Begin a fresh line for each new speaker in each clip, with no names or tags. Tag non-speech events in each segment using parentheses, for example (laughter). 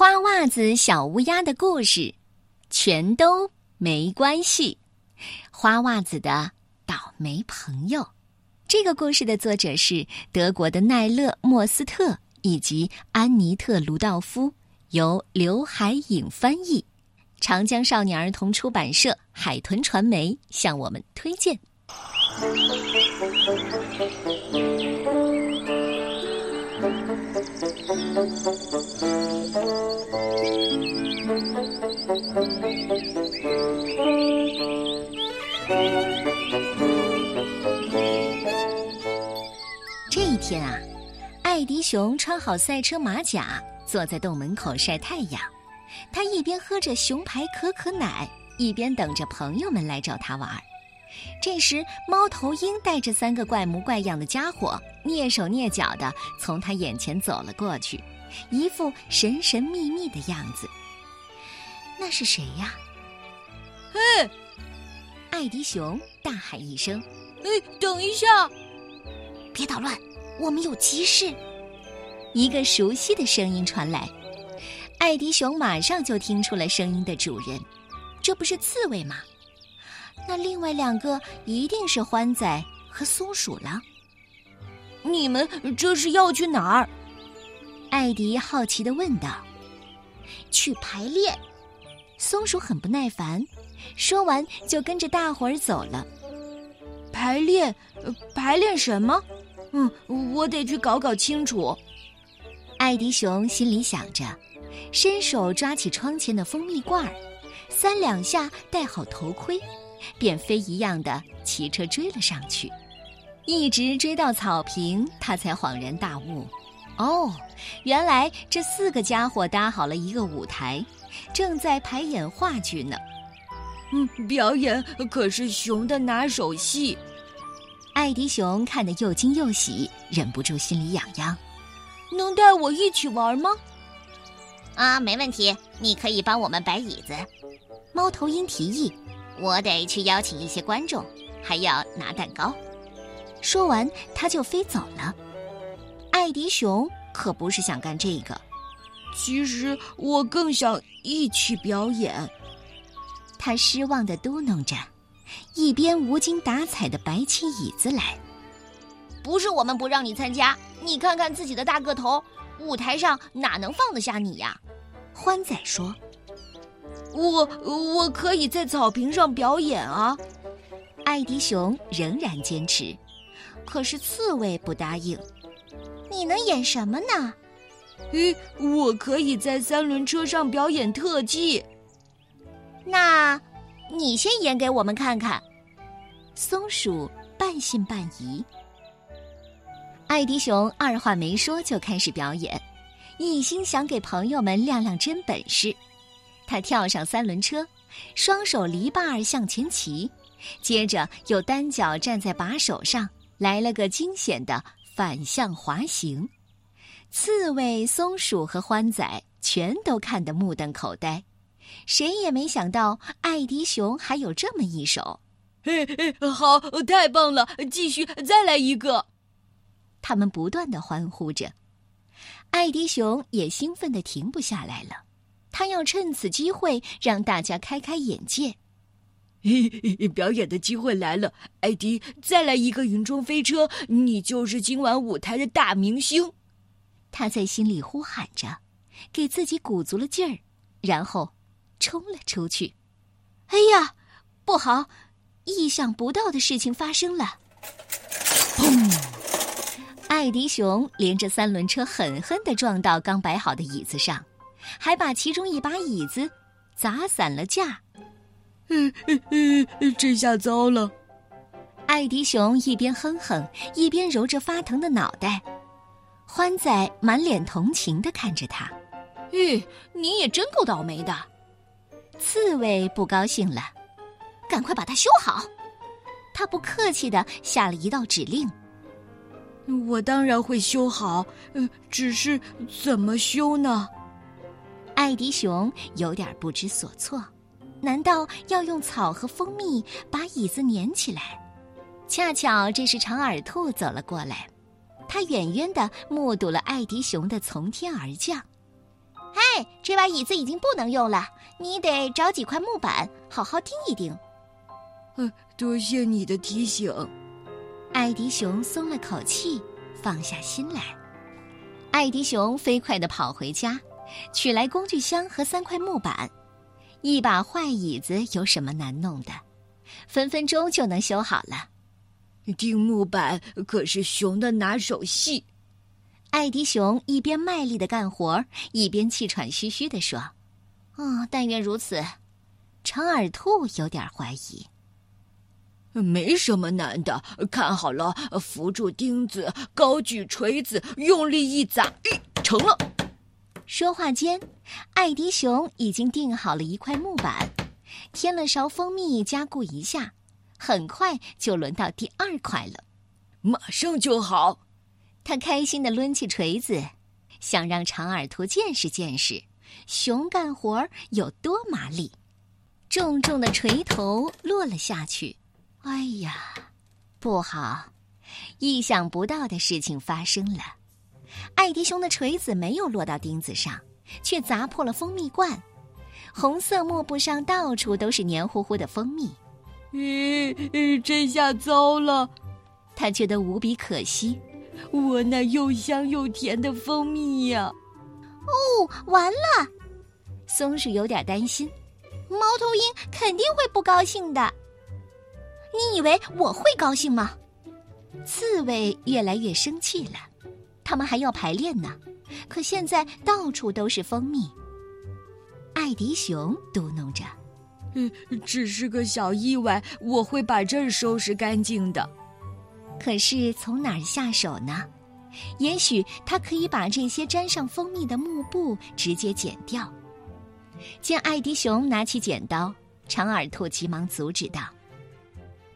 花袜子小乌鸦的故事，全都没关系。花袜子的倒霉朋友，这个故事的作者是德国的奈勒·莫斯特以及安妮特·卢道夫，由刘海颖翻译，长江少年儿童出版社、海豚传媒向我们推荐。熊穿好赛车马甲，坐在洞门口晒太阳。他一边喝着熊牌可可奶，一边等着朋友们来找他玩。这时，猫头鹰带着三个怪模怪样的家伙，蹑手蹑脚的从他眼前走了过去，一副神神秘秘的样子。那是谁呀？
嘿！
艾迪熊大喊一声：“
哎，等一下！
别捣乱，我们有急事！”一个熟悉的声音传来，艾迪熊马上就听出了声音的主人，这不是刺猬吗？那另外两个一定是欢仔和松鼠了。
你们这是要去哪儿？
艾迪好奇的问道。去排练。松鼠很不耐烦，说完就跟着大伙儿走了。
排练？排练什么？嗯，我得去搞搞清楚。
艾迪熊心里想着，伸手抓起窗前的蜂蜜罐儿，三两下戴好头盔。便飞一样的骑车追了上去，一直追到草坪，他才恍然大悟：哦，原来这四个家伙搭好了一个舞台，正在排演话剧呢。
嗯，表演可是熊的拿手戏。
艾迪熊看得又惊又喜，忍不住心里痒痒。
能带我一起玩吗？
啊，没问题，你可以帮我们摆椅子。
猫头鹰提议。
我得去邀请一些观众，还要拿蛋糕。
说完，他就飞走了。艾迪熊可不是想干这个，
其实我更想一起表演。
他失望的嘟囔着，一边无精打采的摆起椅子来。
不是我们不让你参加，你看看自己的大个头，舞台上哪能放得下你呀？
欢仔说。
我我可以在草坪上表演啊！
艾迪熊仍然坚持，可是刺猬不答应。
你能演什么呢？
咦，我可以在三轮车上表演特技。
那，你先演给我们看看。
松鼠半信半疑。艾迪熊二话没说就开始表演，一心想给朋友们亮亮真本事。他跳上三轮车，双手篱笆儿向前骑，接着又单脚站在把手上，来了个惊险的反向滑行。刺猬、松鼠和欢仔全都看得目瞪口呆，谁也没想到艾迪熊还有这么一手。
嘿嘿，好，太棒了！继续，再来一个。
他们不断的欢呼着，艾迪熊也兴奋的停不下来了。他要趁此机会让大家开开眼界。(laughs)
表演的机会来了，艾迪，再来一个云中飞车，你就是今晚舞台的大明星。
他在心里呼喊着，给自己鼓足了劲儿，然后冲了出去。哎呀，不好！意想不到的事情发生了。砰！艾迪熊连着三轮车狠狠地撞到刚摆好的椅子上。还把其中一把椅子砸散了架，
嗯嗯嗯，这下糟了！
艾迪熊一边哼哼，一边揉着发疼的脑袋。欢仔满脸同情地看着他，
咦，你也真够倒霉的。
刺猬不高兴了，赶快把它修好。他不客气地下了一道指令。
我当然会修好，嗯，只是怎么修呢？
艾迪熊有点不知所措，难道要用草和蜂蜜把椅子粘起来？恰巧这时长耳兔走了过来，他远远的目睹了艾迪熊的从天而降。
嘿，这把椅子已经不能用了，你得找几块木板好好钉一钉。
呃，多谢你的提醒。
艾迪熊松了口气，放下心来。艾迪熊飞快地跑回家，取来工具箱和三块木板。一把坏椅子有什么难弄的？分分钟就能修好了。
钉木板可是熊的拿手戏。
艾迪熊一边卖力的干活，一边气喘吁吁地说：“
哦，但愿如此。”
长耳兔有点怀疑。
没什么难的，看好了，扶住钉子，高举锤子，用力一砸，成了。
说话间，艾迪熊已经钉好了一块木板，添了勺蜂蜜，加固一下，很快就轮到第二块了。
马上就好。
他开心的抡起锤子，想让长耳兔见识见识熊干活有多麻利。重重的锤头落了下去，哎呀，不好！意想不到的事情发生了。艾迪熊的锤子没有落到钉子上，却砸破了蜂蜜罐。红色幕布上到处都是黏糊糊的蜂蜜。
咦，这下糟了！
他觉得无比可惜。
我那又香又甜的蜂蜜呀！
哦，完了！
松鼠有点担心，
猫头鹰肯定会不高兴的。你以为我会高兴吗？
刺猬越来越生气了，他们还要排练呢，可现在到处都是蜂蜜。艾迪熊嘟哝着：“
嗯，只是个小意外，我会把这儿收拾干净的。”
可是从哪儿下手呢？也许他可以把这些沾上蜂蜜的幕布直接剪掉。见艾迪熊拿起剪刀，长耳兔急忙阻止道：“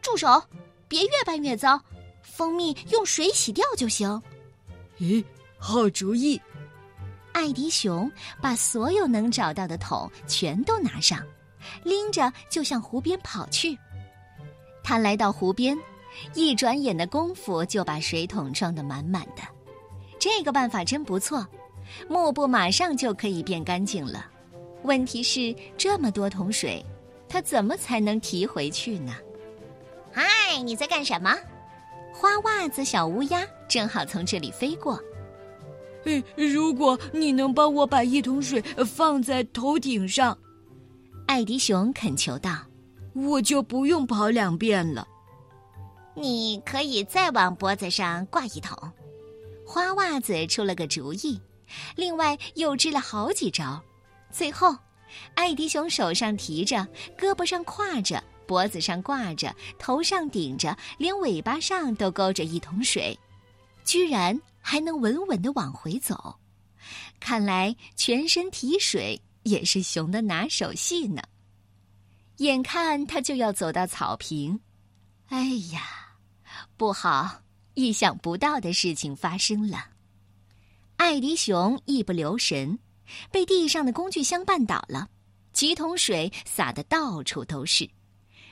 住手！别越办越糟，蜂蜜用水洗掉就行。”
咦，好主意！
艾迪熊把所有能找到的桶全都拿上，拎着就向湖边跑去。他来到湖边。一转眼的功夫，就把水桶装得满满的。这个办法真不错，幕布马上就可以变干净了。问题是，这么多桶水，他怎么才能提回去呢？
嗨，你在干什么？
花袜子小乌鸦正好从这里飞过。
哎，如果你能帮我把一桶水放在头顶上，
艾迪熊恳求道：“
我就不用跑两遍了。”
你可以再往脖子上挂一桶，
花袜子出了个主意，另外又支了好几招。最后，艾迪熊手上提着，胳膊上挎着，脖子上挂着，头上顶着，连尾巴上都勾着一桶水，居然还能稳稳的往回走。看来全身提水也是熊的拿手戏呢。眼看他就要走到草坪，哎呀！不好！意想不到的事情发生了。艾迪熊一不留神，被地上的工具箱绊倒了，几桶水洒得到处都是，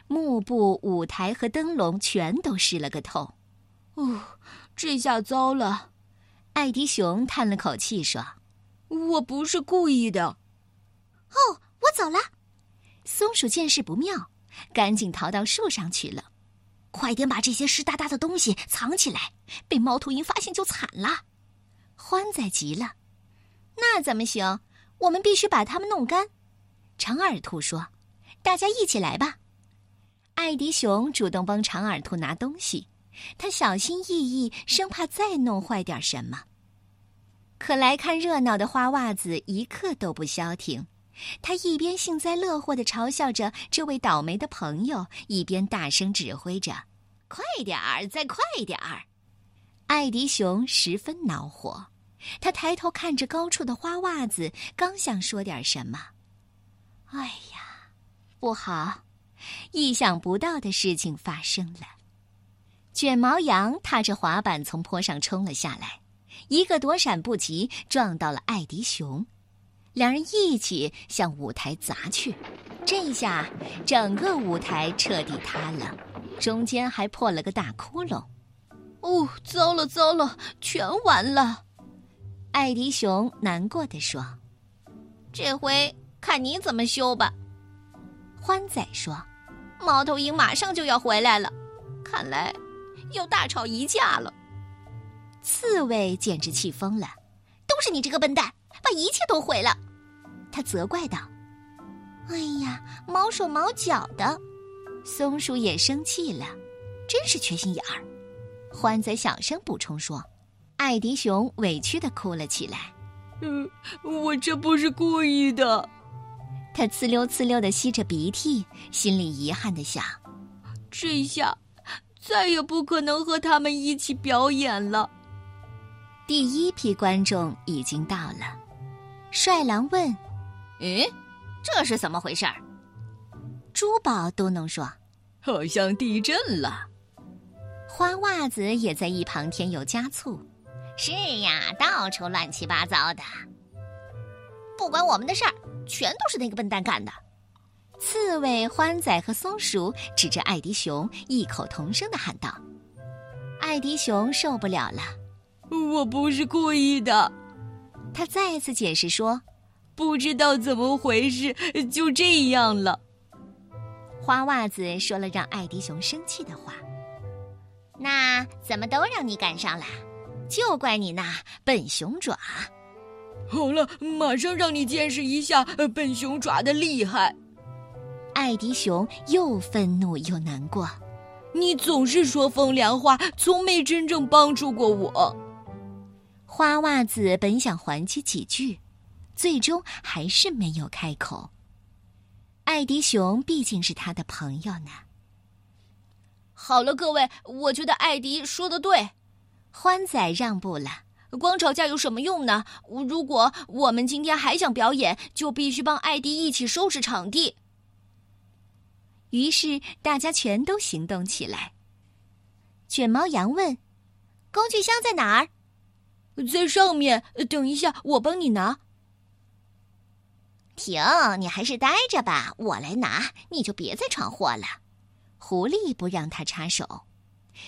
幕布、舞台和灯笼全都湿了个透。
哦，这下糟了！
艾迪熊叹了口气说：“
我不是故意的。”
哦，我走了。
松鼠见势不妙，赶紧逃到树上去了。
快点把这些湿哒哒的东西藏起来，被猫头鹰发现就惨了。
欢仔急了，
那怎么行？我们必须把它们弄干。
长耳兔说：“
大家一起来吧。”
艾迪熊主动帮长耳兔拿东西，他小心翼翼，生怕再弄坏点什么。可来看热闹的花袜子一刻都不消停。他一边幸灾乐祸的嘲笑着这位倒霉的朋友，一边大声指挥着：“
快点儿，再快点儿！”
艾迪熊十分恼火，他抬头看着高处的花袜子，刚想说点什么，哎呀，不好！意想不到的事情发生了。卷毛羊踏着滑板从坡上冲了下来，一个躲闪不及，撞到了艾迪熊。两人一起向舞台砸去，这下整个舞台彻底塌了，中间还破了个大窟窿。
哦，糟了糟了，全完了！
艾迪熊难过的说：“
这回看你怎么修吧。”
欢仔说：“
猫头鹰马上就要回来了，看来要大吵一架了。”
刺猬简直气疯了：“
都是你这个笨蛋，把一切都毁了！”
他责怪道：“
哎呀，毛手毛脚的！”
松鼠也生气了，真是缺心眼儿。欢仔小声补充说：“艾迪熊委屈的哭了起来。”“
嗯，我这不是故意的。”
他呲溜呲溜的吸着鼻涕，心里遗憾的想：“
这下再也不可能和他们一起表演了。”
第一批观众已经到了。帅狼问：“
咦，这是怎么回事？”
珠宝都能说：“
好像地震了。”
花袜子也在一旁添油加醋：“
是呀，到处乱七八糟的，不关我们的事儿，全都是那个笨蛋干的。”
刺猬、欢仔和松鼠指着艾迪熊，异口同声的喊道：“艾迪熊受不了了，
我不是故意的。”
他再次解释说：“
不知道怎么回事，就这样了。”
花袜子说了让艾迪熊生气的话：“
那怎么都让你赶上了？就怪你那笨熊爪！”
好了，马上让你见识一下笨熊爪的厉害。
艾迪熊又愤怒又难过：“
你总是说风凉话，从没真正帮助过我。”
花袜子本想还击几句，最终还是没有开口。艾迪熊毕竟是他的朋友呢。
好了，各位，我觉得艾迪说的对。
欢仔让步了。
光吵架有什么用呢？如果我们今天还想表演，就必须帮艾迪一起收拾场地。
于是大家全都行动起来。卷毛羊问：“
工具箱在哪儿？”
在上面，等一下，我帮你拿。
停，你还是待着吧，我来拿，你就别再闯祸了。
狐狸不让他插手，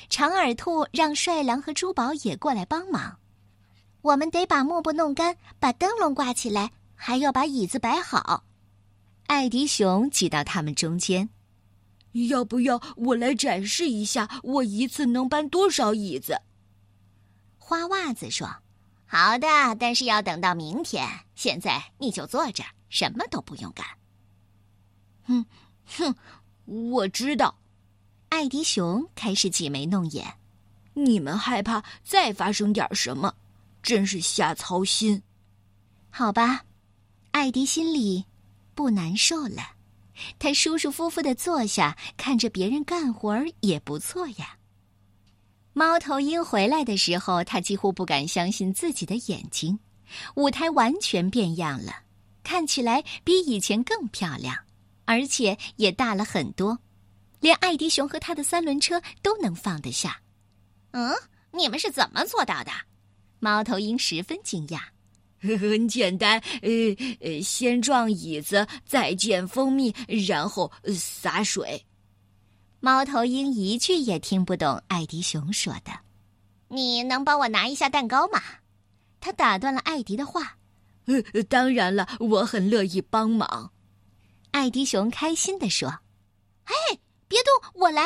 长耳兔让帅狼和珠宝也过来帮忙。
我们得把幕布弄干，把灯笼挂起来，还要把椅子摆好。
艾迪熊挤到他们中间，
要不要我来展示一下，我一次能搬多少椅子？
花袜子说：“
好的，但是要等到明天。现在你就坐着，什么都不用干。”
哼，哼，我知道。
艾迪熊开始挤眉弄眼：“
你们害怕再发生点什么，真是瞎操心。”
好吧，艾迪心里不难受了。他舒舒服服的坐下，看着别人干活儿也不错呀。猫头鹰回来的时候，他几乎不敢相信自己的眼睛。舞台完全变样了，看起来比以前更漂亮，而且也大了很多，连艾迪熊和他的三轮车都能放得下。
嗯，你们是怎么做到的？
猫头鹰十分惊讶。
很简单，呃呃，先撞椅子，再溅蜂蜜，然后洒水。
猫头鹰一句也听不懂艾迪熊说的。
你能帮我拿一下蛋糕吗？
他打断了艾迪的话。
呃，当然了，我很乐意帮忙。
艾迪熊开心地说：“
嘿，别动，我来！”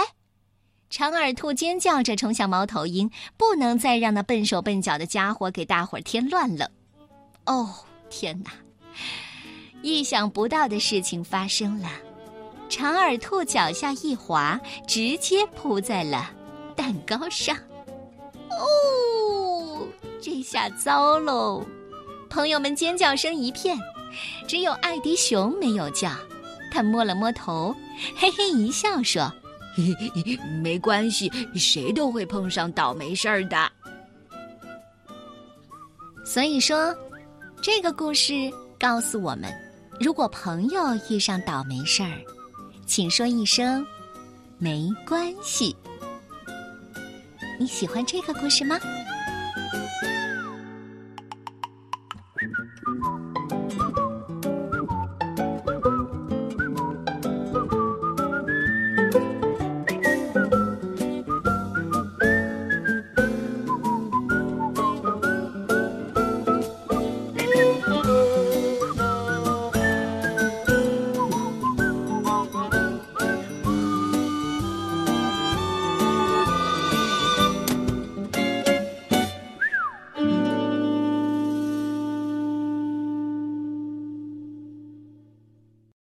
长耳兔尖叫着冲向猫头鹰，不能再让那笨手笨脚的家伙给大伙儿添乱了。哦，天哪！意想不到的事情发生了。长耳兔脚下一滑，直接扑在了蛋糕上。哦，这下糟喽！朋友们尖叫声一片，只有艾迪熊没有叫。他摸了摸头，嘿嘿一笑说：“ (laughs)
没关系，谁都会碰上倒霉事儿的。”
所以说，这个故事告诉我们：如果朋友遇上倒霉事儿，请说一声“没关系”。你喜欢这个故事吗？